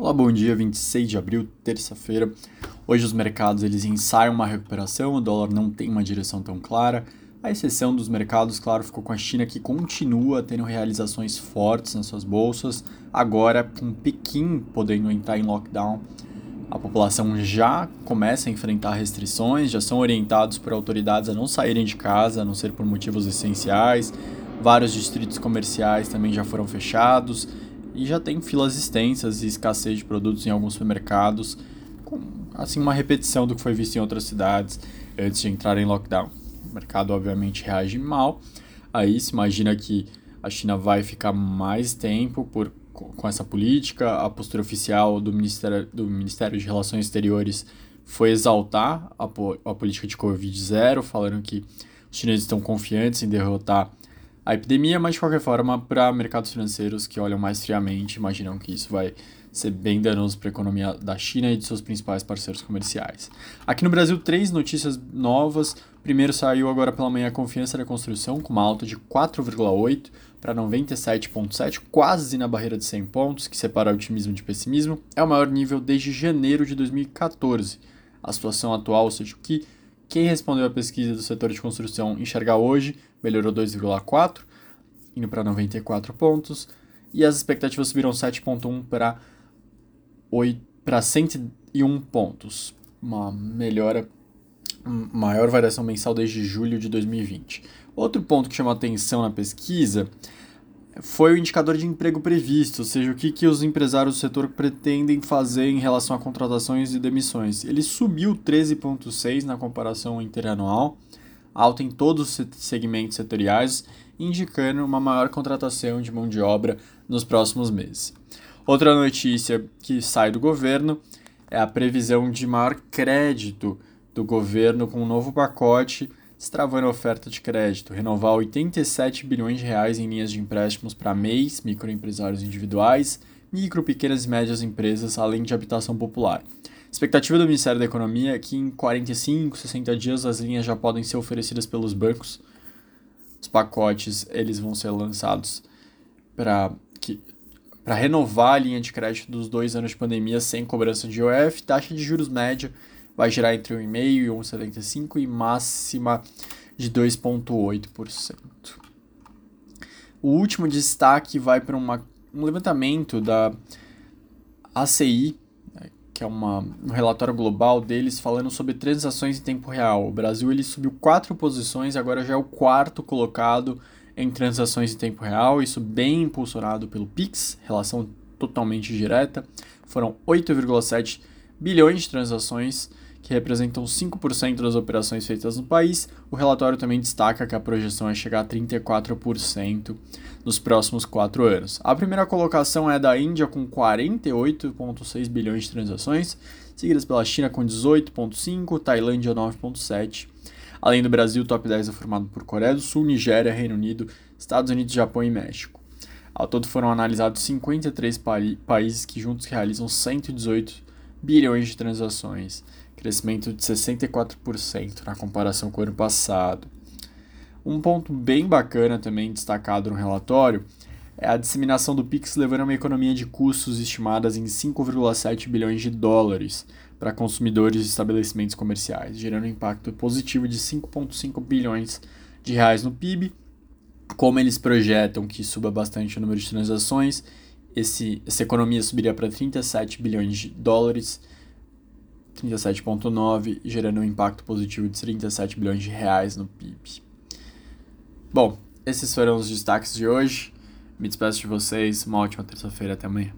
Olá, bom dia, 26 de abril, terça-feira. Hoje os mercados eles ensaiam uma recuperação, o dólar não tem uma direção tão clara. A exceção dos mercados, claro, ficou com a China que continua tendo realizações fortes nas suas bolsas, agora com Pequim podendo entrar em lockdown. A população já começa a enfrentar restrições, já são orientados por autoridades a não saírem de casa, a não ser por motivos essenciais. Vários distritos comerciais também já foram fechados e já tem filas extensas e escassez de produtos em alguns supermercados, com assim uma repetição do que foi visto em outras cidades antes de entrar em lockdown. O mercado obviamente reage mal. Aí se imagina que a China vai ficar mais tempo por, com essa política. A postura oficial do Ministério, do Ministério de Relações Exteriores foi exaltar a, a política de Covid-0, falando que os chineses estão confiantes em derrotar a epidemia, mas de qualquer forma, para mercados financeiros que olham mais friamente, imaginam que isso vai ser bem danoso para a economia da China e de seus principais parceiros comerciais. Aqui no Brasil, três notícias novas. Primeiro saiu agora pela manhã a confiança da construção, com uma alta de 4,8 para 97,7, quase na barreira de 100 pontos, que separa otimismo de pessimismo. É o maior nível desde janeiro de 2014. A situação atual, ou seja, que quem respondeu a pesquisa do setor de construção enxergar hoje melhorou 2,4, indo para 94 pontos, e as expectativas subiram 7,1 para para 101 pontos, uma melhora, maior variação mensal desde julho de 2020. Outro ponto que chamou atenção na pesquisa foi o indicador de emprego previsto, ou seja, o que, que os empresários do setor pretendem fazer em relação a contratações e demissões. Ele subiu 13,6% na comparação interanual, alta em todos os segmentos setoriais, indicando uma maior contratação de mão de obra nos próximos meses. Outra notícia que sai do governo é a previsão de maior crédito do governo com um novo pacote destravando a oferta de crédito, renovar 87 bilhões de reais em linhas de empréstimos para MEIs, microempresários individuais, micro, pequenas e médias empresas, além de habitação popular. Expectativa do Ministério da Economia é que em 45, 60 dias as linhas já podem ser oferecidas pelos bancos. Os pacotes eles vão ser lançados para para renovar a linha de crédito dos dois anos de pandemia sem cobrança de IOF, taxa de juros média vai girar entre 1,5% e 1,75% e máxima de 2,8%. O último destaque vai para um levantamento da ACI, né, que é uma, um relatório global deles falando sobre transações em tempo real. O Brasil ele subiu quatro posições, agora já é o quarto colocado em transações em tempo real, isso bem impulsionado pelo Pix, relação totalmente direta. Foram 8,7 bilhões de transações que representam 5% das operações feitas no país. O relatório também destaca que a projeção é chegar a 34% nos próximos quatro anos. A primeira colocação é da Índia, com 48,6 bilhões de transações, seguidas pela China com 18,5, Tailândia 9,7. Além do Brasil, o top 10 é formado por Coreia do Sul, Nigéria, Reino Unido, Estados Unidos, Japão e México. Ao todo foram analisados 53 pa países que juntos realizam 118 bilhões de transações crescimento de 64% na comparação com o ano passado. Um ponto bem bacana também destacado no relatório é a disseminação do Pix levando a uma economia de custos estimadas em 5,7 bilhões de dólares para consumidores e estabelecimentos comerciais, gerando um impacto positivo de 5,5 bilhões de reais no PIB. Como eles projetam que suba bastante o número de transações, esse, essa economia subiria para 37 bilhões de dólares 37,9, gerando um impacto positivo de 37 bilhões de reais no PIB. Bom, esses foram os destaques de hoje. Me despeço de vocês. Uma ótima terça-feira. Até amanhã.